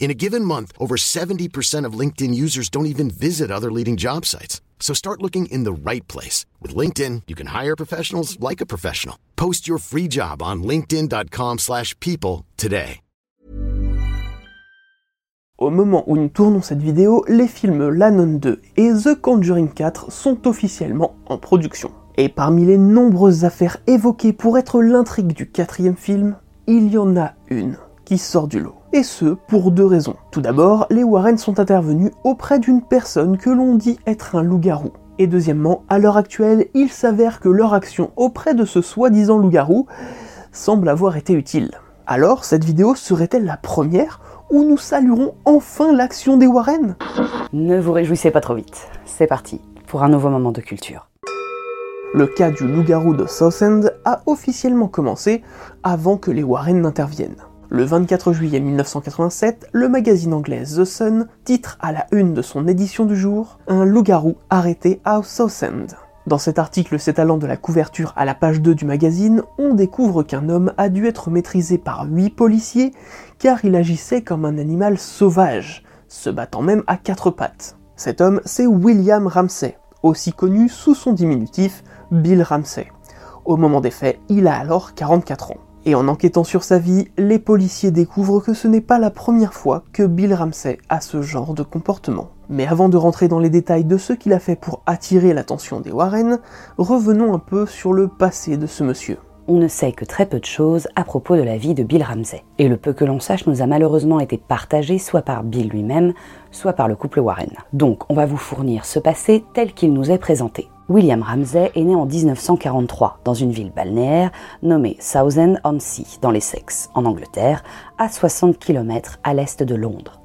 In a given month, over 70% of LinkedIn users don't even visit other leading job sites. So start looking in the right place. With LinkedIn, you can hire professionals like a professional. Post your free job on linkedin.com/people slash people today. Au moment où nous tournons cette vidéo, les films La Nonne 2 et The Conjuring 4 sont officiellement en production. Et parmi les nombreuses affaires évoquées pour être l'intrigue du quatrième film, il y en a une qui sort du lot. Et ce, pour deux raisons. Tout d'abord, les Warren sont intervenus auprès d'une personne que l'on dit être un loup-garou. Et deuxièmement, à l'heure actuelle, il s'avère que leur action auprès de ce soi-disant loup-garou semble avoir été utile. Alors, cette vidéo serait-elle la première où nous saluerons enfin l'action des Warren? Ne vous réjouissez pas trop vite. C'est parti pour un nouveau moment de culture. Le cas du loup-garou de Southend a officiellement commencé avant que les Warren n'interviennent. Le 24 juillet 1987, le magazine anglais The Sun titre à la une de son édition du jour Un loup-garou arrêté à Southend. Dans cet article s'étalant de la couverture à la page 2 du magazine, on découvre qu'un homme a dû être maîtrisé par 8 policiers car il agissait comme un animal sauvage, se battant même à quatre pattes. Cet homme, c'est William Ramsey, aussi connu sous son diminutif Bill Ramsey. Au moment des faits, il a alors 44 ans. Et en enquêtant sur sa vie, les policiers découvrent que ce n'est pas la première fois que Bill Ramsey a ce genre de comportement. Mais avant de rentrer dans les détails de ce qu'il a fait pour attirer l'attention des Warren, revenons un peu sur le passé de ce monsieur. On ne sait que très peu de choses à propos de la vie de Bill Ramsey. Et le peu que l'on sache nous a malheureusement été partagé soit par Bill lui-même, soit par le couple Warren. Donc on va vous fournir ce passé tel qu'il nous est présenté. William Ramsey est né en 1943 dans une ville balnéaire nommée Southend-on-Sea dans l'Essex, en Angleterre, à 60 km à l'est de Londres.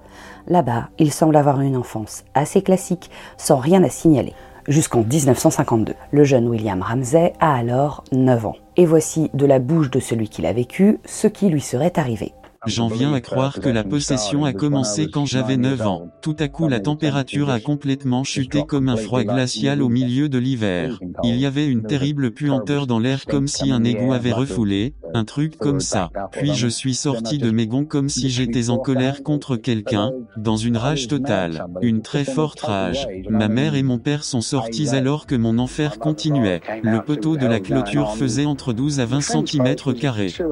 Là-bas, il semble avoir une enfance assez classique, sans rien à signaler, jusqu'en 1952. Le jeune William Ramsey a alors 9 ans. Et voici de la bouche de celui qui l'a vécu ce qui lui serait arrivé. J'en viens à croire que la possession a commencé quand j'avais 9 ans. Tout à coup la température a complètement chuté comme un froid glacial au milieu de l'hiver. Il y avait une terrible puanteur dans l'air comme si un égout avait refoulé, un truc comme ça. Puis je suis sorti de mes gonds comme si j'étais en colère contre quelqu'un, dans une rage totale, une très forte rage. Ma mère et mon père sont sortis alors que mon enfer continuait. Le poteau de la clôture faisait entre 12 à 20 cm.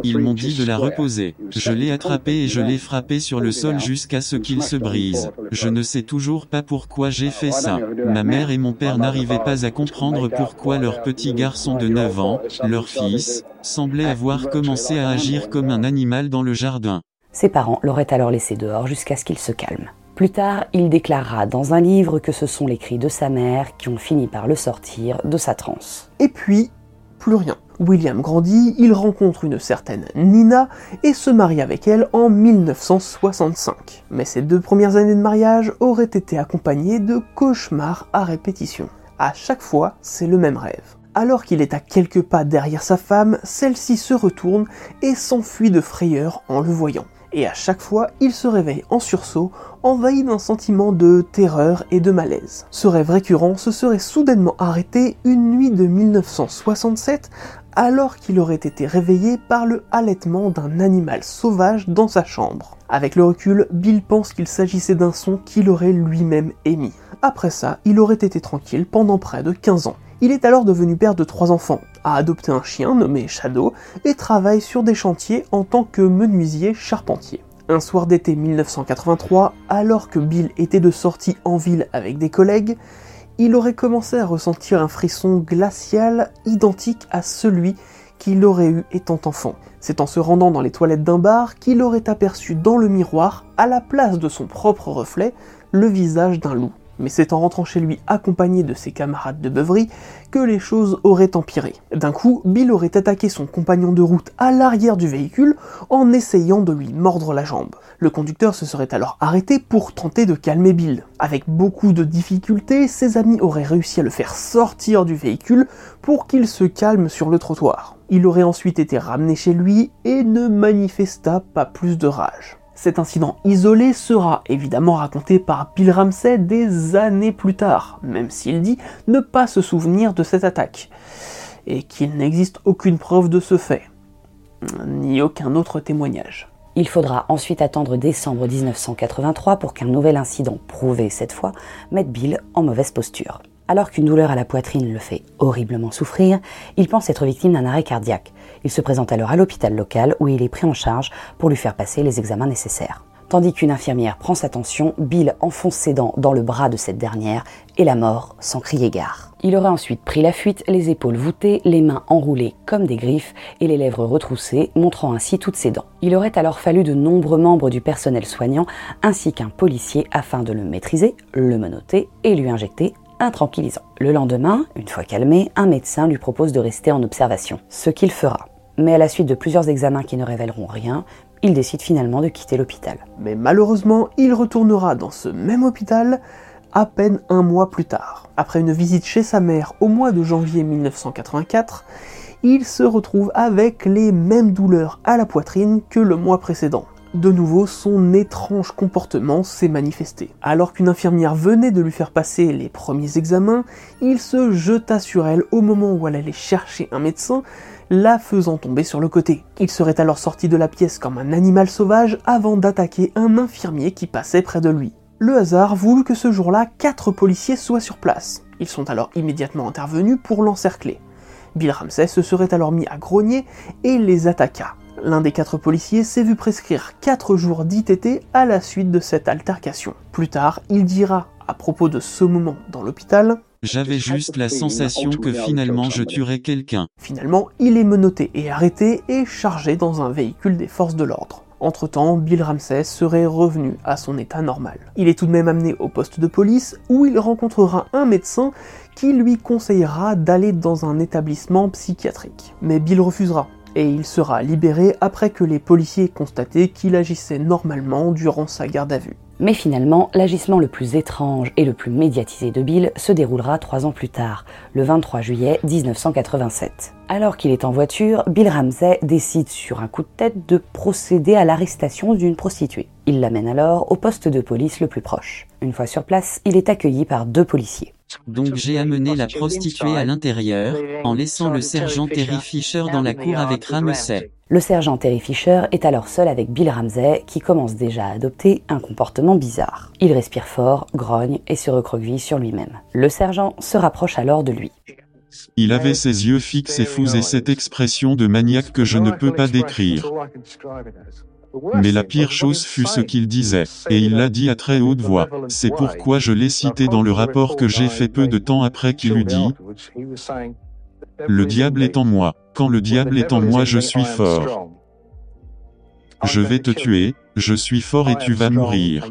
Ils m'ont dit de la reposer. Je l'ai attrapé et je l'ai frappé sur le sol jusqu'à ce qu'il se brise. Je ne sais toujours pas pourquoi j'ai fait ça. Ma mère et mon père n'arrivaient pas à comprendre pourquoi leur petit garçon de 9 ans, leur fils, semblait avoir commencé à agir comme un animal dans le jardin. Ses parents l'auraient alors laissé dehors jusqu'à ce qu'il se calme. Plus tard, il déclarera dans un livre que ce sont les cris de sa mère qui ont fini par le sortir de sa transe. Et puis, plus rien. William grandit, il rencontre une certaine Nina et se marie avec elle en 1965. Mais ces deux premières années de mariage auraient été accompagnées de cauchemars à répétition. À chaque fois, c'est le même rêve. Alors qu'il est à quelques pas derrière sa femme, celle-ci se retourne et s'enfuit de frayeur en le voyant. Et à chaque fois, il se réveille en sursaut, envahi d'un sentiment de terreur et de malaise. Ce rêve récurrent se serait soudainement arrêté une nuit de 1967 alors qu'il aurait été réveillé par le halètement d'un animal sauvage dans sa chambre. Avec le recul, Bill pense qu'il s'agissait d'un son qu'il aurait lui-même émis. Après ça, il aurait été tranquille pendant près de 15 ans. Il est alors devenu père de trois enfants, a adopté un chien nommé Shadow et travaille sur des chantiers en tant que menuisier charpentier. Un soir d'été 1983, alors que Bill était de sortie en ville avec des collègues, il aurait commencé à ressentir un frisson glacial identique à celui qu'il aurait eu étant enfant. C'est en se rendant dans les toilettes d'un bar qu'il aurait aperçu dans le miroir, à la place de son propre reflet, le visage d'un loup mais c'est en rentrant chez lui accompagné de ses camarades de beuverie que les choses auraient empiré. D'un coup, Bill aurait attaqué son compagnon de route à l'arrière du véhicule en essayant de lui mordre la jambe. Le conducteur se serait alors arrêté pour tenter de calmer Bill. Avec beaucoup de difficultés, ses amis auraient réussi à le faire sortir du véhicule pour qu'il se calme sur le trottoir. Il aurait ensuite été ramené chez lui et ne manifesta pas plus de rage. Cet incident isolé sera évidemment raconté par Bill Ramsey des années plus tard, même s'il dit ne pas se souvenir de cette attaque, et qu'il n'existe aucune preuve de ce fait, ni aucun autre témoignage. Il faudra ensuite attendre décembre 1983 pour qu'un nouvel incident prouvé cette fois mette Bill en mauvaise posture. Alors qu'une douleur à la poitrine le fait horriblement souffrir, il pense être victime d'un arrêt cardiaque. Il se présente alors à l'hôpital local où il est pris en charge pour lui faire passer les examens nécessaires. Tandis qu'une infirmière prend sa tension, Bill enfonce ses dents dans le bras de cette dernière et la mort sans crier gare. Il aurait ensuite pris la fuite, les épaules voûtées, les mains enroulées comme des griffes et les lèvres retroussées, montrant ainsi toutes ses dents. Il aurait alors fallu de nombreux membres du personnel soignant ainsi qu'un policier afin de le maîtriser, le menotter et lui injecter tranquillisant. Le lendemain, une fois calmé, un médecin lui propose de rester en observation, ce qu'il fera mais à la suite de plusieurs examens qui ne révéleront rien, il décide finalement de quitter l'hôpital. Mais malheureusement, il retournera dans ce même hôpital à peine un mois plus tard. Après une visite chez sa mère au mois de janvier 1984, il se retrouve avec les mêmes douleurs à la poitrine que le mois précédent. De nouveau, son étrange comportement s'est manifesté. Alors qu'une infirmière venait de lui faire passer les premiers examens, il se jeta sur elle au moment où elle allait chercher un médecin, la faisant tomber sur le côté. Il serait alors sorti de la pièce comme un animal sauvage avant d'attaquer un infirmier qui passait près de lui. Le hasard voulut que ce jour-là, quatre policiers soient sur place. Ils sont alors immédiatement intervenus pour l'encercler. Bill Ramsey se serait alors mis à grogner et les attaqua. L'un des quatre policiers s'est vu prescrire 4 jours d'ITT à la suite de cette altercation. Plus tard, il dira, à propos de ce moment dans l'hôpital, j'avais juste la sensation que finalement je tuerais quelqu'un. Finalement, il est menotté et arrêté et chargé dans un véhicule des forces de l'ordre. Entre-temps, Bill Ramsey serait revenu à son état normal. Il est tout de même amené au poste de police où il rencontrera un médecin qui lui conseillera d'aller dans un établissement psychiatrique. Mais Bill refusera et il sera libéré après que les policiers aient constaté qu'il agissait normalement durant sa garde à vue. Mais finalement, l'agissement le plus étrange et le plus médiatisé de Bill se déroulera trois ans plus tard, le 23 juillet 1987. Alors qu'il est en voiture, Bill Ramsey décide sur un coup de tête de procéder à l'arrestation d'une prostituée. Il l'amène alors au poste de police le plus proche. Une fois sur place, il est accueilli par deux policiers. Donc j'ai amené la prostituée à l'intérieur, en laissant le sergent Terry Fisher dans la cour avec Ramsey. Le sergent Terry Fisher est alors seul avec Bill Ramsey, qui commence déjà à adopter un comportement bizarre. Il respire fort, grogne et se recroqueville sur lui-même. Le sergent se rapproche alors de lui. Il avait ses yeux fixes et fous et cette expression de maniaque que je ne peux pas décrire. Mais la pire chose fut ce qu'il disait, et il l'a dit à très haute voix. C'est pourquoi je l'ai cité dans le rapport que j'ai fait peu de temps après qu'il eut dit Le diable est en moi. Quand le diable est en moi, je suis fort. Je vais te tuer, je suis fort et tu vas mourir.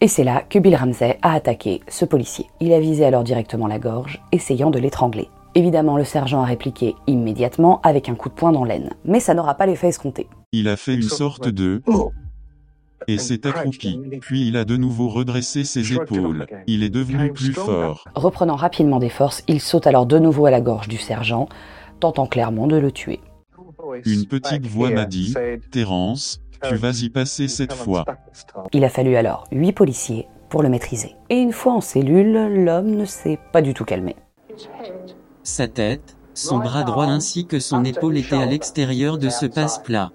Et c'est là que Bill Ramsey a attaqué ce policier. Il a visé alors directement la gorge, essayant de l'étrangler. Évidemment, le sergent a répliqué immédiatement avec un coup de poing dans l'aine. Mais ça n'aura pas l'effet escompté. Il a fait une sorte de... Et s'est accroupi. Puis il a de nouveau redressé ses épaules. Il est devenu plus fort. Reprenant rapidement des forces, il saute alors de nouveau à la gorge du sergent, tentant clairement de le tuer. Une petite voix m'a dit, Terence, Tu vas y passer cette fois. Il a fallu alors huit policiers pour le maîtriser. Et une fois en cellule, l'homme ne s'est pas du tout calmé. Sa tête, son bras droit ainsi que son épaule étaient à l'extérieur de ce passe-plat.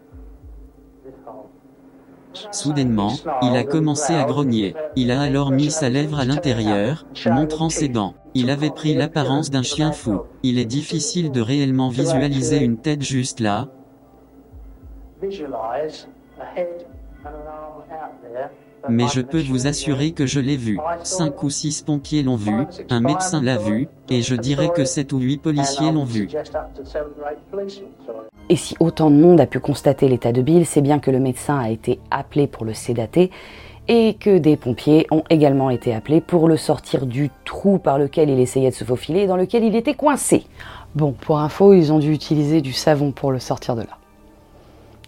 Soudainement, il a commencé à grogner. Il a alors mis sa lèvre à l'intérieur, montrant ses dents. Il avait pris l'apparence d'un chien fou. Il est difficile de réellement visualiser une tête juste là. Mais je peux vous assurer que je l'ai vu. Cinq ou six pompiers l'ont vu, un médecin l'a vu, et je dirais que sept ou huit policiers l'ont vu. Et si autant de monde a pu constater l'état de Bill, c'est bien que le médecin a été appelé pour le sédater et que des pompiers ont également été appelés pour le sortir du trou par lequel il essayait de se faufiler et dans lequel il était coincé. Bon, pour info, ils ont dû utiliser du savon pour le sortir de là.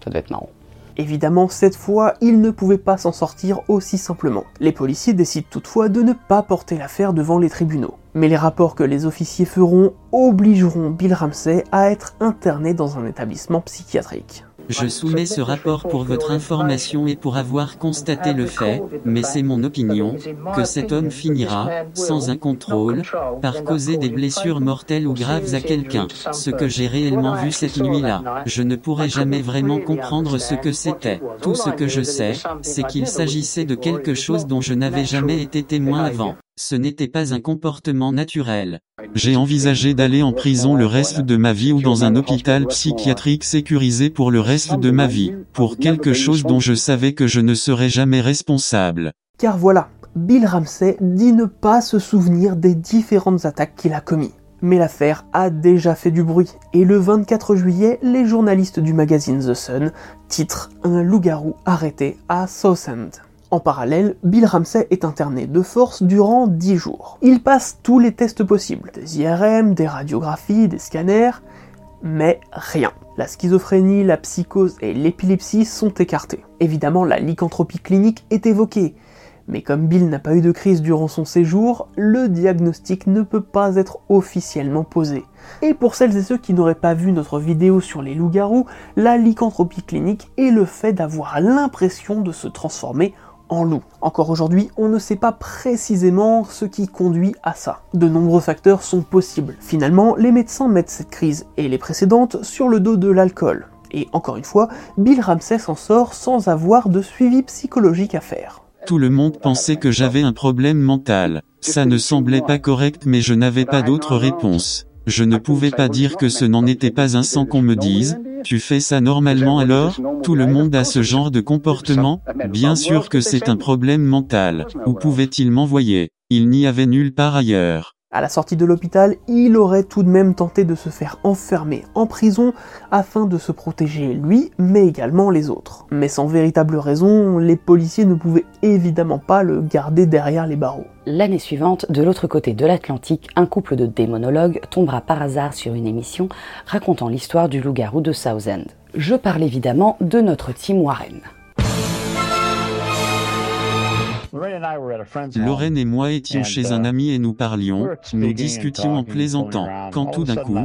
Ça doit être marrant. Évidemment, cette fois, il ne pouvait pas s'en sortir aussi simplement. Les policiers décident toutefois de ne pas porter l'affaire devant les tribunaux. Mais les rapports que les officiers feront obligeront Bill Ramsey à être interné dans un établissement psychiatrique. Je soumets ce rapport pour votre information et pour avoir constaté le fait, mais c'est mon opinion, que cet homme finira, sans un contrôle, par causer des blessures mortelles ou graves à quelqu'un. Ce que j'ai réellement vu cette nuit-là, je ne pourrai jamais vraiment comprendre ce que c'était. Tout ce que je sais, c'est qu'il s'agissait de quelque chose dont je n'avais jamais été témoin avant. Ce n'était pas un comportement naturel. J'ai envisagé d'aller en prison le reste de ma vie ou dans un hôpital psychiatrique sécurisé pour le reste de ma vie, pour quelque chose dont je savais que je ne serais jamais responsable. Car voilà, Bill Ramsey dit ne pas se souvenir des différentes attaques qu'il a commises. Mais l'affaire a déjà fait du bruit, et le 24 juillet, les journalistes du magazine The Sun titrent Un loup-garou arrêté à Southend. En parallèle, Bill Ramsey est interné de force durant 10 jours. Il passe tous les tests possibles, des IRM, des radiographies, des scanners, mais rien. La schizophrénie, la psychose et l'épilepsie sont écartés. Évidemment, la lycanthropie clinique est évoquée, mais comme Bill n'a pas eu de crise durant son séjour, le diagnostic ne peut pas être officiellement posé. Et pour celles et ceux qui n'auraient pas vu notre vidéo sur les loups-garous, la lycanthropie clinique est le fait d'avoir l'impression de se transformer en loup. Encore aujourd'hui, on ne sait pas précisément ce qui conduit à ça. De nombreux facteurs sont possibles. Finalement, les médecins mettent cette crise et les précédentes sur le dos de l'alcool. Et encore une fois, Bill Ramsey s'en sort sans avoir de suivi psychologique à faire. Tout le monde pensait que j'avais un problème mental. Ça ne semblait pas correct mais je n'avais pas d'autre réponse. Je ne pouvais pas dire que ce n'en était pas un sans qu'on me dise, tu fais ça normalement alors Tout le monde a ce genre de comportement Bien sûr que c'est un problème mental. Où pouvait-il m'envoyer? Il n'y avait nulle part ailleurs. À la sortie de l'hôpital, il aurait tout de même tenté de se faire enfermer en prison afin de se protéger lui, mais également les autres. Mais sans véritable raison, les policiers ne pouvaient évidemment pas le garder derrière les barreaux. L'année suivante, de l'autre côté de l'Atlantique, un couple de démonologues tombera par hasard sur une émission racontant l'histoire du loup-garou de Southend. Je parle évidemment de notre Tim Warren. Lorraine et moi étions chez un ami et nous parlions, nous discutions en plaisantant, quand tout d'un coup,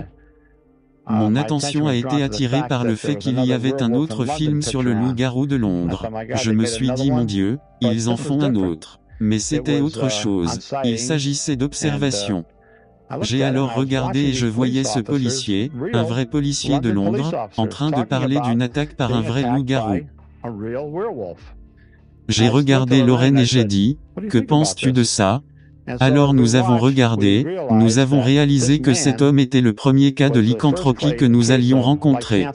mon attention a été attirée par le fait qu'il y avait un autre film sur le loup-garou de Londres. Je me suis dit mon Dieu, ils en font un autre. Mais c'était autre chose, il s'agissait d'observation. J'ai alors regardé et je voyais ce policier, un vrai policier de Londres, en train de parler d'une attaque par un vrai loup-garou. J'ai regardé Lorraine et j'ai dit, que penses-tu de ça? Alors nous avons regardé, nous avons réalisé que cet homme était le premier cas de lycanthropie que nous allions rencontrer.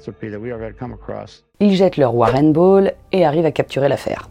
Ils jettent leur Warren Ball et arrivent à capturer l'affaire.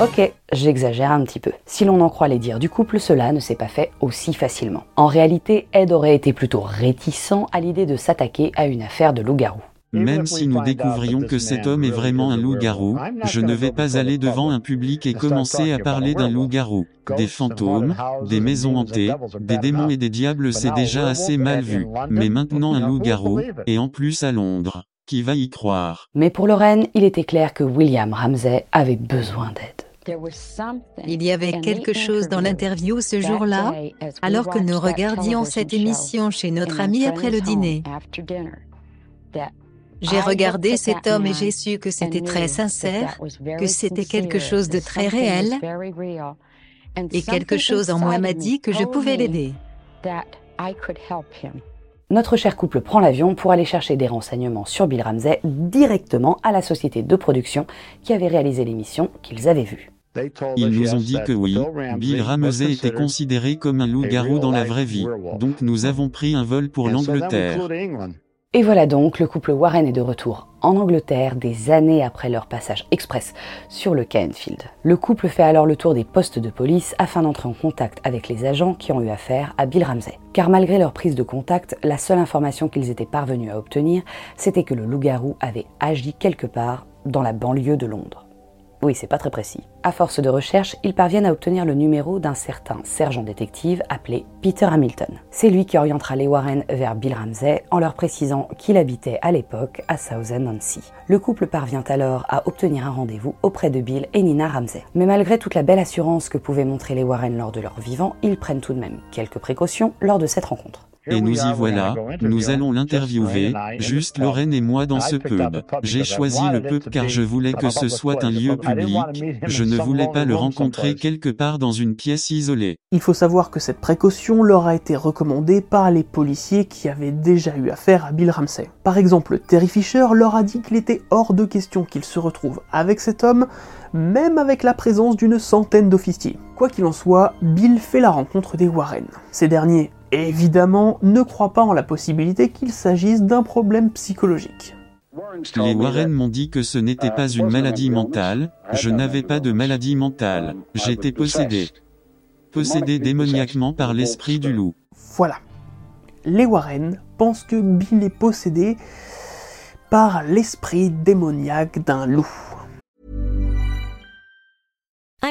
Ok, j'exagère un petit peu. Si l'on en croit les dires du couple, cela ne s'est pas fait aussi facilement. En réalité, Ed aurait été plutôt réticent à l'idée de s'attaquer à une affaire de loup-garou. Même si nous découvrions que cet homme est vraiment un loup-garou, je ne vais pas aller devant un public et commencer à parler d'un loup-garou. Des fantômes, des maisons hantées, des démons et des diables c'est déjà assez mal vu. Mais maintenant un loup-garou, et en plus à Londres. Qui va y croire? Mais pour Lorraine, il était clair que William Ramsey avait besoin d'aide. Il y avait quelque chose dans l'interview ce jour-là, alors que nous regardions cette émission chez notre ami après le dîner. J'ai regardé cet homme et j'ai su que c'était très sincère, que c'était quelque chose de très réel, et quelque chose en moi m'a dit que je pouvais l'aider. Notre cher couple prend l'avion pour aller chercher des renseignements sur Bill Ramsey directement à la société de production qui avait réalisé l'émission qu'ils avaient vue. Ils nous ont dit que oui, Bill Ramsey était considéré comme un loup-garou dans la vraie vie, donc nous avons pris un vol pour l'Angleterre. Et voilà donc, le couple Warren est de retour en Angleterre des années après leur passage express sur le Canfield. Le couple fait alors le tour des postes de police afin d'entrer en contact avec les agents qui ont eu affaire à Bill Ramsey. Car malgré leur prise de contact, la seule information qu'ils étaient parvenus à obtenir, c'était que le loup-garou avait agi quelque part dans la banlieue de Londres. Oui, c'est pas très précis. À force de recherche, ils parviennent à obtenir le numéro d'un certain sergent détective appelé Peter Hamilton. C'est lui qui orientera les Warren vers Bill Ramsey en leur précisant qu'il habitait à l'époque à Southend-on-Sea. Le couple parvient alors à obtenir un rendez-vous auprès de Bill et Nina Ramsey. Mais malgré toute la belle assurance que pouvaient montrer les Warren lors de leur vivant, ils prennent tout de même quelques précautions lors de cette rencontre. Et nous y voilà, nous allons l'interviewer, juste Lorraine et moi dans ce pub. J'ai choisi le pub car je voulais que ce soit un lieu public, je ne voulais pas le rencontrer quelque part dans une pièce isolée. Il faut savoir que cette précaution leur a été recommandée par les policiers qui avaient déjà eu affaire à Bill Ramsey. Par exemple, Terry Fisher leur a dit qu'il était hors de question qu'il se retrouve avec cet homme, même avec la présence d'une centaine d'officiers. Quoi qu'il en soit, Bill fait la rencontre des Warren. Ces derniers évidemment, ne croient pas en la possibilité qu'il s'agisse d'un problème psychologique. Les Warren m'ont dit que ce n'était pas une maladie mentale, je n'avais pas de maladie mentale, j'étais possédé. Possédé démoniaquement par l'esprit du loup. Voilà. Les Warren pensent que Bill est possédé par l'esprit démoniaque d'un loup.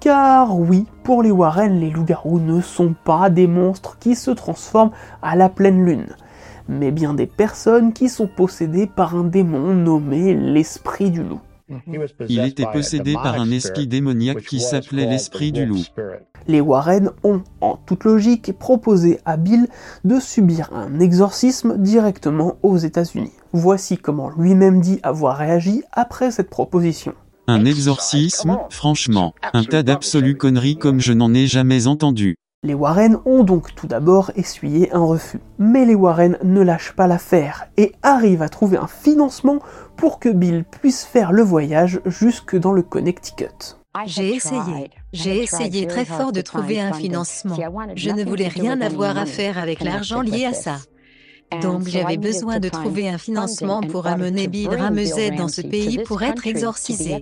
Car oui, pour les Warren, les loups-garous ne sont pas des monstres qui se transforment à la pleine lune, mais bien des personnes qui sont possédées par un démon nommé l'esprit du loup. Il était possédé par un esprit démoniaque qui s'appelait l'esprit du loup. Les Warren ont, en toute logique, proposé à Bill de subir un exorcisme directement aux États-Unis. Voici comment lui-même dit avoir réagi après cette proposition. Un exorcisme, franchement, un tas d'absolues conneries comme je n'en ai jamais entendu. Les Warren ont donc tout d'abord essuyé un refus. Mais les Warren ne lâchent pas l'affaire et arrivent à trouver un financement pour que Bill puisse faire le voyage jusque dans le Connecticut. J'ai essayé. J'ai essayé très fort de trouver un financement. Je ne voulais rien avoir à faire avec l'argent lié à ça. Donc j'avais besoin de trouver un financement pour amener Bill Ramsey dans ce pays pour être exorcisé.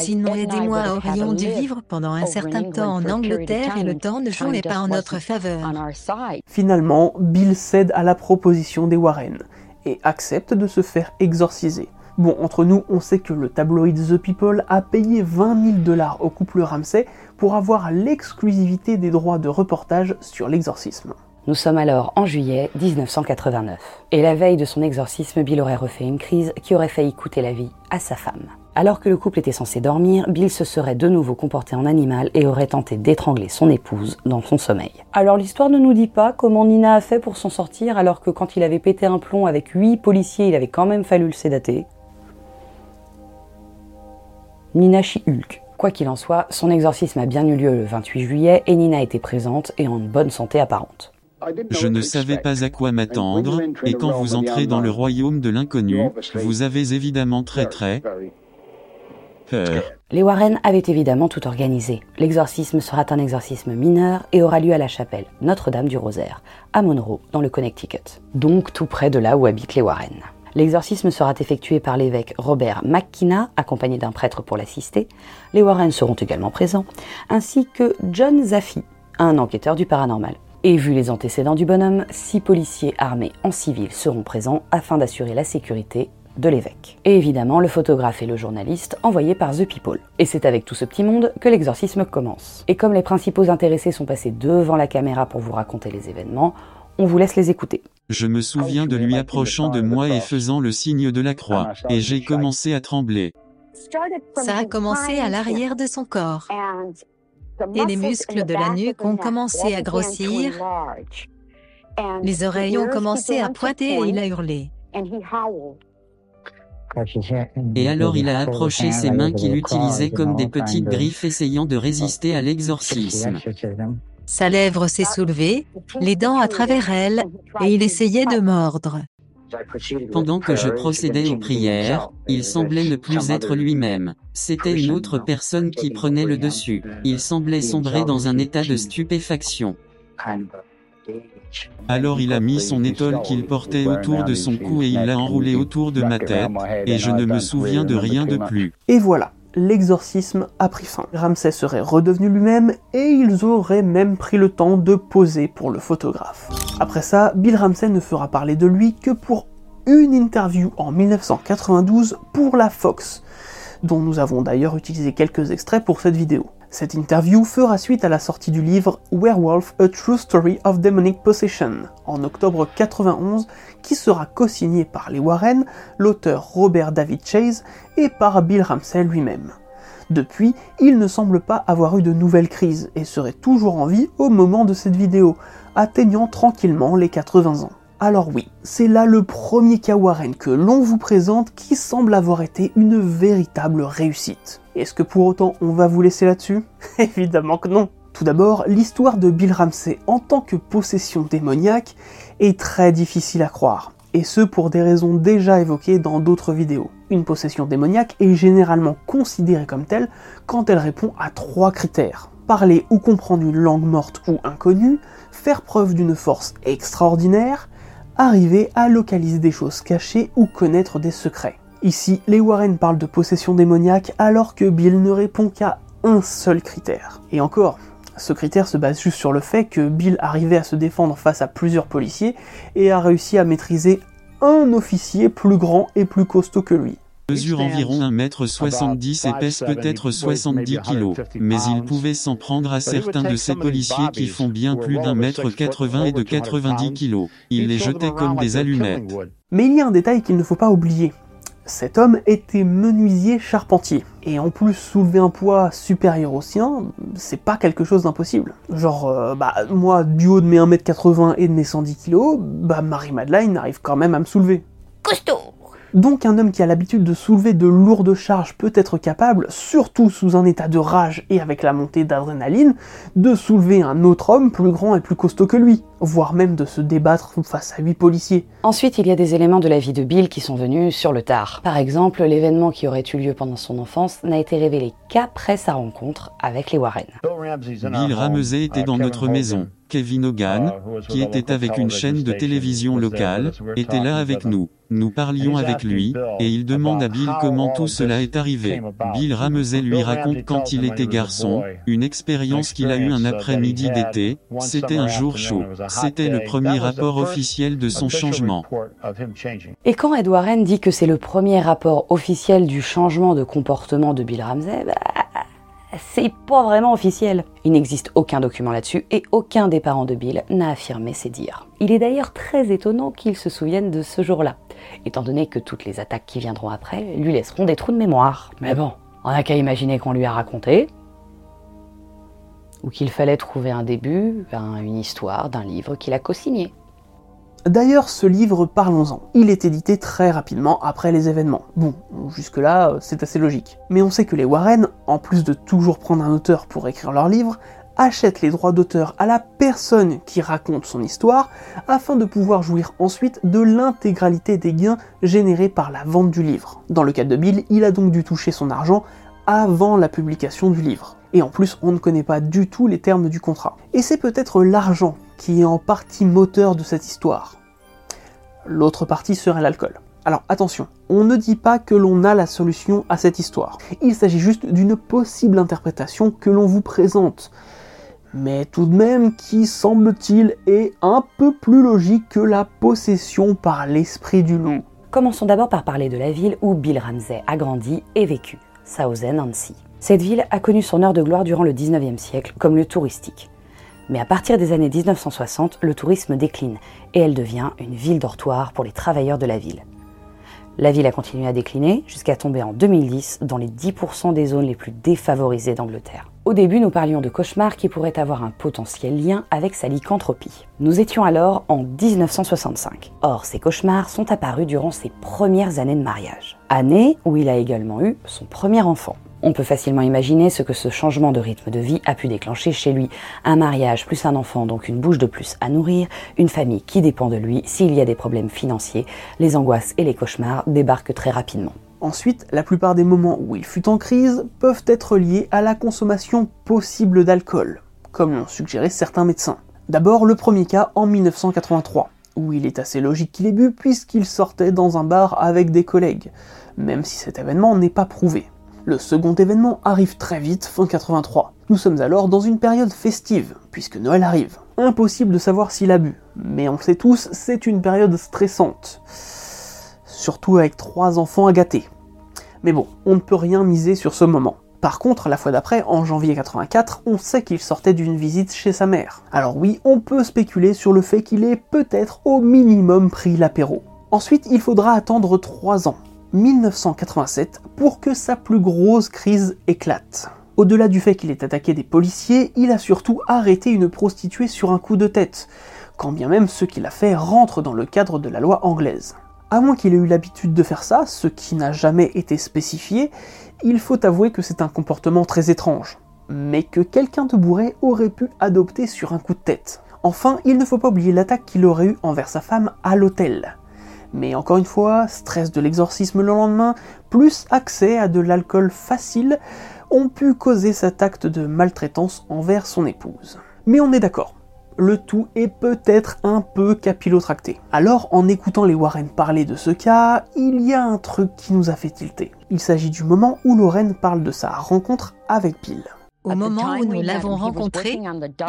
Sinon, aidez-moi aurions dû vivre pendant un certain temps en Angleterre et le temps ne jouait pas en notre faveur. Finalement, Bill cède à la proposition des Warren et accepte de se faire exorciser. Bon, entre nous, on sait que le tabloïd The People a payé 20 000 dollars au couple Ramsey pour avoir l'exclusivité des droits de reportage sur l'exorcisme. Nous sommes alors en juillet 1989. Et la veille de son exorcisme, Bill aurait refait une crise qui aurait failli coûter la vie à sa femme. Alors que le couple était censé dormir, Bill se serait de nouveau comporté en animal et aurait tenté d'étrangler son épouse dans son sommeil. Alors l'histoire ne nous dit pas comment Nina a fait pour s'en sortir alors que quand il avait pété un plomb avec huit policiers, il avait quand même fallu le sédater. Nina Chi-Hulk. Quoi qu'il en soit, son exorcisme a bien eu lieu le 28 juillet et Nina était présente et en bonne santé apparente. Je ne savais pas à quoi m'attendre, et quand vous entrez dans le royaume de l'inconnu, vous avez évidemment très très peur. Les Warren avaient évidemment tout organisé. L'exorcisme sera un exorcisme mineur et aura lieu à la chapelle Notre-Dame du Rosaire, à Monroe, dans le Connecticut. Donc tout près de là où habitent les Warren. L'exorcisme sera effectué par l'évêque Robert McKenna, accompagné d'un prêtre pour l'assister. Les Warren seront également présents, ainsi que John Zaffi, un enquêteur du paranormal. Et vu les antécédents du bonhomme, six policiers armés en civil seront présents afin d'assurer la sécurité de l'évêque. Et évidemment le photographe et le journaliste envoyés par The People. Et c'est avec tout ce petit monde que l'exorcisme commence. Et comme les principaux intéressés sont passés devant la caméra pour vous raconter les événements, on vous laisse les écouter. Je me souviens de lui approchant de moi et faisant le signe de la croix, et j'ai commencé à trembler. Ça a commencé à l'arrière de son corps. Et les muscles de la nuque ont commencé à grossir. Les oreilles ont commencé à pointer et il a hurlé. Et alors il a approché ses mains qu'il utilisait comme des petites griffes essayant de résister à l'exorcisme. Sa lèvre s'est soulevée, les dents à travers elle, et il essayait de mordre. Pendant que je procédais aux prières, il semblait ne plus être lui-même. C'était une autre personne qui prenait le dessus. Il semblait sombrer dans un état de stupéfaction. Alors il a mis son étole qu'il portait autour de son cou et il l'a enroulé autour de ma tête, et je ne me souviens de rien de plus. Et voilà, l'exorcisme a pris fin. Ramsay serait redevenu lui-même et ils auraient même pris le temps de poser pour le photographe. Après ça, Bill Ramsay ne fera parler de lui que pour une interview en 1992 pour la Fox, dont nous avons d'ailleurs utilisé quelques extraits pour cette vidéo. Cette interview fera suite à la sortie du livre Werewolf A True Story of Demonic Possession en octobre 91 qui sera co-signé par les Warren, l'auteur Robert David Chase et par Bill Ramsey lui-même. Depuis, il ne semble pas avoir eu de nouvelles crises et serait toujours en vie au moment de cette vidéo, atteignant tranquillement les 80 ans. Alors oui, c'est là le premier cas Warren que l'on vous présente qui semble avoir été une véritable réussite. Est-ce que pour autant on va vous laisser là-dessus? Évidemment que non. Tout d'abord, l'histoire de Bill Ramsey en tant que possession démoniaque est très difficile à croire, et ce pour des raisons déjà évoquées dans d'autres vidéos. Une possession démoniaque est généralement considérée comme telle quand elle répond à trois critères. Parler ou comprendre une langue morte ou inconnue, faire preuve d'une force extraordinaire, arriver à localiser des choses cachées ou connaître des secrets. Ici, les Warren parlent de possession démoniaque alors que Bill ne répond qu'à un seul critère. Et encore, ce critère se base juste sur le fait que Bill arrivait à se défendre face à plusieurs policiers et a réussi à maîtriser un officier plus grand et plus costaud que lui mesure environ 1m70 et pèse peut-être 70 kg, mais il pouvait s'en prendre à certains de ces policiers qui font bien plus d'un mètre 80 et de 90 kg. Il les jetait comme des allumettes. Mais il y a un détail qu'il ne faut pas oublier. Cet homme était menuisier charpentier. Et en plus, soulever un poids supérieur au sien, c'est pas quelque chose d'impossible. Genre, euh, bah, moi, du haut de mes 1m80 et de mes 110 kg, bah, Marie-Madeleine arrive quand même à me soulever. Costaud donc un homme qui a l'habitude de soulever de lourdes charges peut être capable, surtout sous un état de rage et avec la montée d'adrénaline, de soulever un autre homme plus grand et plus costaud que lui, voire même de se débattre face à huit policiers. Ensuite, il y a des éléments de la vie de Bill qui sont venus sur le tard. Par exemple, l'événement qui aurait eu lieu pendant son enfance n'a été révélé qu'après sa rencontre avec les Warren. Bill Ramsey était dans notre maison. Kevin Hogan, qui était avec une chaîne de télévision locale, était là avec nous. Nous parlions avec lui, et il demande à Bill comment tout cela est arrivé. Bill Ramsey lui raconte quand il était garçon, une expérience qu'il a eue un après-midi d'été, c'était un jour chaud. C'était le premier rapport officiel de son changement. Et quand Ed Warren dit que c'est le premier rapport officiel du changement de comportement de Bill Ramsey, bah, c'est pas vraiment officiel. Il n'existe aucun document là-dessus et aucun des parents de Bill n'a affirmé ces dires. Il est d'ailleurs très étonnant qu'il se souvienne de ce jour-là, étant donné que toutes les attaques qui viendront après lui laisseront des trous de mémoire. Mais bon, on n'a qu'à imaginer qu'on lui a raconté, ou qu'il fallait trouver un début, une histoire d'un livre qu'il a co-signé. D'ailleurs, ce livre, parlons-en. Il est édité très rapidement après les événements. Bon, jusque-là, c'est assez logique. Mais on sait que les Warren, en plus de toujours prendre un auteur pour écrire leur livre, achète les droits d'auteur à la personne qui raconte son histoire afin de pouvoir jouir ensuite de l'intégralité des gains générés par la vente du livre. Dans le cas de Bill, il a donc dû toucher son argent avant la publication du livre. Et en plus, on ne connaît pas du tout les termes du contrat. Et c'est peut-être l'argent qui est en partie moteur de cette histoire. L'autre partie serait l'alcool. Alors attention, on ne dit pas que l'on a la solution à cette histoire. Il s'agit juste d'une possible interprétation que l'on vous présente. Mais tout de même qui, semble-t-il, est un peu plus logique que la possession par l'esprit du loup. Commençons d'abord par parler de la ville où Bill Ramsey a grandi et vécu, Southend-on-Sea. Cette ville a connu son heure de gloire durant le 19e siècle comme lieu touristique. Mais à partir des années 1960, le tourisme décline et elle devient une ville dortoir pour les travailleurs de la ville. La ville a continué à décliner jusqu'à tomber en 2010 dans les 10% des zones les plus défavorisées d'Angleterre. Au début, nous parlions de cauchemars qui pourraient avoir un potentiel lien avec sa lycanthropie. Nous étions alors en 1965. Or, ces cauchemars sont apparus durant ses premières années de mariage. Année où il a également eu son premier enfant. On peut facilement imaginer ce que ce changement de rythme de vie a pu déclencher chez lui. Un mariage plus un enfant, donc une bouche de plus à nourrir, une famille qui dépend de lui, s'il y a des problèmes financiers, les angoisses et les cauchemars débarquent très rapidement. Ensuite, la plupart des moments où il fut en crise peuvent être liés à la consommation possible d'alcool, comme l'ont suggéré certains médecins. D'abord, le premier cas en 1983, où il est assez logique qu'il ait bu puisqu'il sortait dans un bar avec des collègues, même si cet événement n'est pas prouvé. Le second événement arrive très vite, fin 83. Nous sommes alors dans une période festive, puisque Noël arrive. Impossible de savoir s'il a bu, mais on le sait tous, c'est une période stressante. Surtout avec trois enfants à gâter. Mais bon, on ne peut rien miser sur ce moment. Par contre, la fois d'après, en janvier 84, on sait qu'il sortait d'une visite chez sa mère. Alors oui, on peut spéculer sur le fait qu'il ait peut-être au minimum pris l'apéro. Ensuite, il faudra attendre 3 ans, 1987 pour que sa plus grosse crise éclate. Au-delà du fait qu'il ait attaqué des policiers, il a surtout arrêté une prostituée sur un coup de tête, quand bien même ce qu'il a fait rentre dans le cadre de la loi anglaise. À moins qu'il ait eu l'habitude de faire ça, ce qui n'a jamais été spécifié, il faut avouer que c'est un comportement très étrange, mais que quelqu'un de bourré aurait pu adopter sur un coup de tête. Enfin, il ne faut pas oublier l'attaque qu'il aurait eue envers sa femme à l'hôtel. Mais encore une fois, stress de l'exorcisme le lendemain, plus accès à de l'alcool facile, ont pu causer cet acte de maltraitance envers son épouse. Mais on est d'accord, le tout est peut-être un peu capillotracté. Alors, en écoutant les Warren parler de ce cas, il y a un truc qui nous a fait tilter. Il s'agit du moment où Lorraine parle de sa rencontre avec Bill. Au moment où nous l'avons rencontré,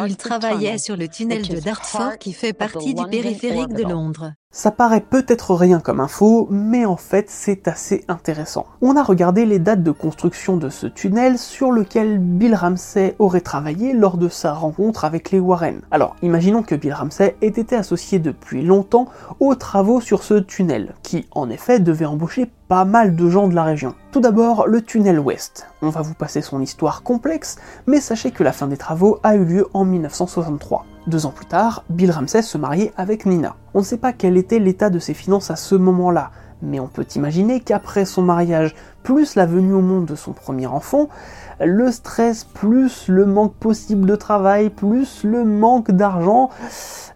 il travaillait sur le tunnel de Dartford qui fait partie du périphérique de Londres. Ça paraît peut-être rien comme info, mais en fait c'est assez intéressant. On a regardé les dates de construction de ce tunnel sur lequel Bill Ramsey aurait travaillé lors de sa rencontre avec les Warren. Alors, imaginons que Bill Ramsey ait été associé depuis longtemps aux travaux sur ce tunnel, qui en effet devait embaucher pas mal de gens de la région. Tout d'abord, le tunnel ouest. On va vous passer son histoire complexe, mais sachez que la fin des travaux a eu lieu en 1963. Deux ans plus tard, Bill Ramsey se mariait avec Nina. On ne sait pas quel était l'état de ses finances à ce moment-là, mais on peut imaginer qu'après son mariage, plus la venue au monde de son premier enfant, le stress, plus le manque possible de travail, plus le manque d'argent,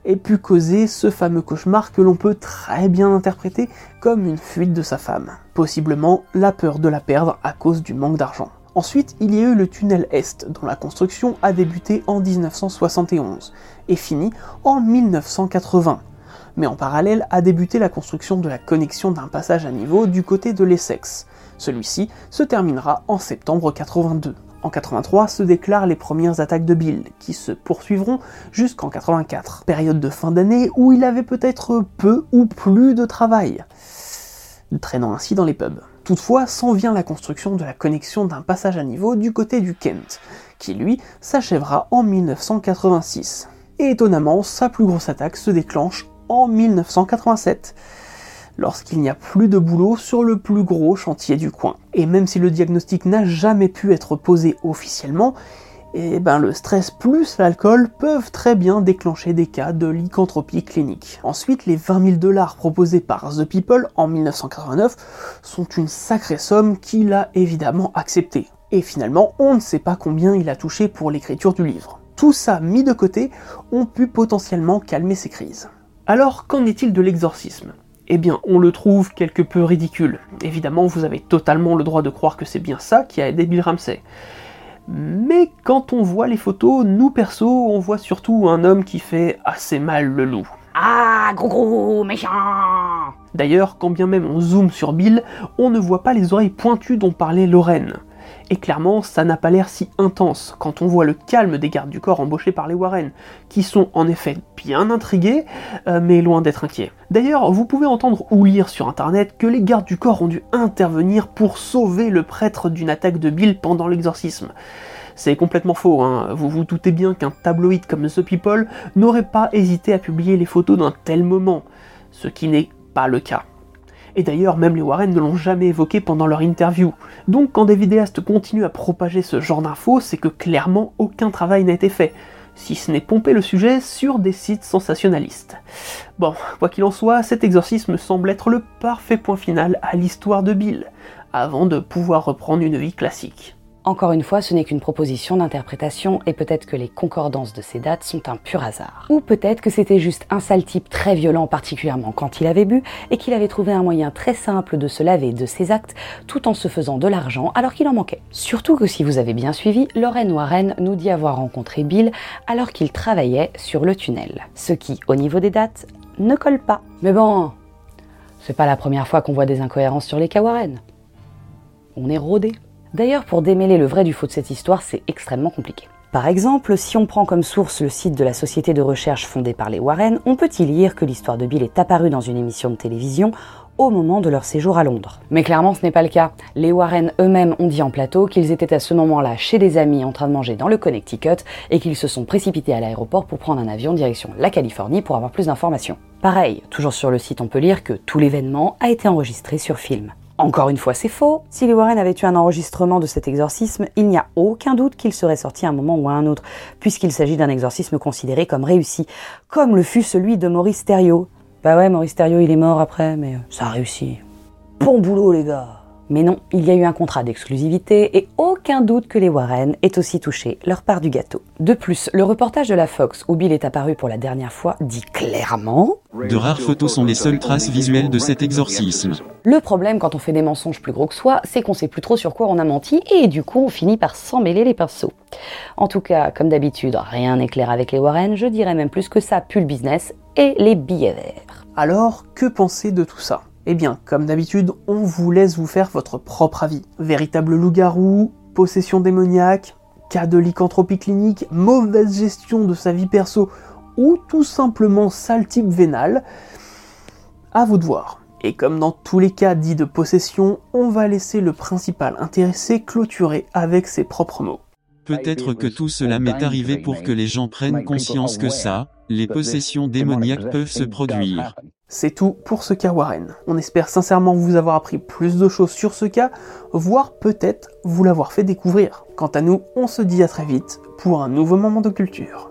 ait pu causer ce fameux cauchemar que l'on peut très bien interpréter comme une fuite de sa femme. Possiblement la peur de la perdre à cause du manque d'argent. Ensuite, il y a eu le tunnel Est, dont la construction a débuté en 1971 et fini en 1980. Mais en parallèle a débuté la construction de la connexion d'un passage à niveau du côté de l'Essex. Celui-ci se terminera en septembre 82. En 83 se déclarent les premières attaques de Bill, qui se poursuivront jusqu'en 84, période de fin d'année où il avait peut-être peu ou plus de travail, traînant ainsi dans les pubs. Toutefois, s'en vient la construction de la connexion d'un passage à niveau du côté du Kent, qui lui s'achèvera en 1986. Et étonnamment, sa plus grosse attaque se déclenche en 1987, lorsqu'il n'y a plus de boulot sur le plus gros chantier du coin. Et même si le diagnostic n'a jamais pu être posé officiellement, et ben le stress plus l'alcool peuvent très bien déclencher des cas de lycanthropie clinique. Ensuite, les 20 000 dollars proposés par The People en 1989 sont une sacrée somme qu'il a évidemment acceptée. Et finalement, on ne sait pas combien il a touché pour l'écriture du livre. tout ça mis de côté ont pu potentiellement calmer ces crises. Alors, qu'en est-il de l'exorcisme? Eh bien, on le trouve quelque peu ridicule. Évidemment, vous avez totalement le droit de croire que c'est bien ça qui a aidé Bill Ramsey. Mais quand on voit les photos, nous perso, on voit surtout un homme qui fait assez mal le loup. Ah, gros gros, méchant D'ailleurs, quand bien même on zoome sur Bill, on ne voit pas les oreilles pointues dont parlait Lorraine. Et clairement, ça n'a pas l'air si intense quand on voit le calme des gardes du corps embauchés par les Warren, qui sont en effet bien intrigués, euh, mais loin d'être inquiets. D'ailleurs, vous pouvez entendre ou lire sur internet que les gardes du corps ont dû intervenir pour sauver le prêtre d'une attaque de Bill pendant l'exorcisme. C'est complètement faux, hein. vous vous doutez bien qu'un tabloïd comme The People n'aurait pas hésité à publier les photos d'un tel moment, ce qui n'est pas le cas. Et d'ailleurs, même les Warren ne l'ont jamais évoqué pendant leur interview. Donc quand des vidéastes continuent à propager ce genre d'infos, c'est que clairement aucun travail n'a été fait, si ce n'est pomper le sujet sur des sites sensationnalistes. Bon, quoi qu'il en soit, cet exorcisme semble être le parfait point final à l'histoire de Bill, avant de pouvoir reprendre une vie classique. Encore une fois, ce n'est qu'une proposition d'interprétation et peut-être que les concordances de ces dates sont un pur hasard. Ou peut-être que c'était juste un sale type très violent, particulièrement quand il avait bu, et qu'il avait trouvé un moyen très simple de se laver de ses actes tout en se faisant de l'argent alors qu'il en manquait. Surtout que si vous avez bien suivi, Lorraine Warren nous dit avoir rencontré Bill alors qu'il travaillait sur le tunnel. Ce qui, au niveau des dates, ne colle pas. Mais bon, c'est pas la première fois qu'on voit des incohérences sur les cas Warren. On est rodé. D'ailleurs, pour démêler le vrai du faux de cette histoire, c'est extrêmement compliqué. Par exemple, si on prend comme source le site de la société de recherche fondée par les Warren, on peut y lire que l'histoire de Bill est apparue dans une émission de télévision au moment de leur séjour à Londres. Mais clairement, ce n'est pas le cas. Les Warren eux-mêmes ont dit en plateau qu'ils étaient à ce moment-là chez des amis en train de manger dans le Connecticut et qu'ils se sont précipités à l'aéroport pour prendre un avion direction la Californie pour avoir plus d'informations. Pareil, toujours sur le site, on peut lire que tout l'événement a été enregistré sur film. Encore une fois, c'est faux. Si les Warren avaient eu un enregistrement de cet exorcisme, il n'y a aucun doute qu'il serait sorti à un moment ou à un autre, puisqu'il s'agit d'un exorcisme considéré comme réussi, comme le fut celui de Maurice Thériault. Bah ouais, Maurice Thériault, il est mort après, mais ça a réussi. Bon boulot, les gars mais non, il y a eu un contrat d'exclusivité et aucun doute que les Warren aient aussi touché leur part du gâteau. De plus, le reportage de la Fox où Bill est apparu pour la dernière fois dit clairement De rares photos sont les seules traces visuelles de cet exorcisme. Le problème quand on fait des mensonges plus gros que soi, c'est qu'on sait plus trop sur quoi on a menti et du coup on finit par s'emmêler les pinceaux. En tout cas, comme d'habitude, rien n'est clair avec les Warren, je dirais même plus que ça pue le business et les billets verts. Alors, que penser de tout ça? Eh bien, comme d'habitude, on vous laisse vous faire votre propre avis. Véritable loup-garou, possession démoniaque, cas de lycanthropie clinique, mauvaise gestion de sa vie perso, ou tout simplement sale type vénal, à vous de voir. Et comme dans tous les cas dits de possession, on va laisser le principal intéressé clôturer avec ses propres mots. Peut-être que tout cela m'est arrivé pour que les gens prennent conscience que ça, les possessions démoniaques peuvent se produire. C'est tout pour ce cas Warren. On espère sincèrement vous avoir appris plus de choses sur ce cas, voire peut-être vous l'avoir fait découvrir. Quant à nous, on se dit à très vite pour un nouveau moment de culture.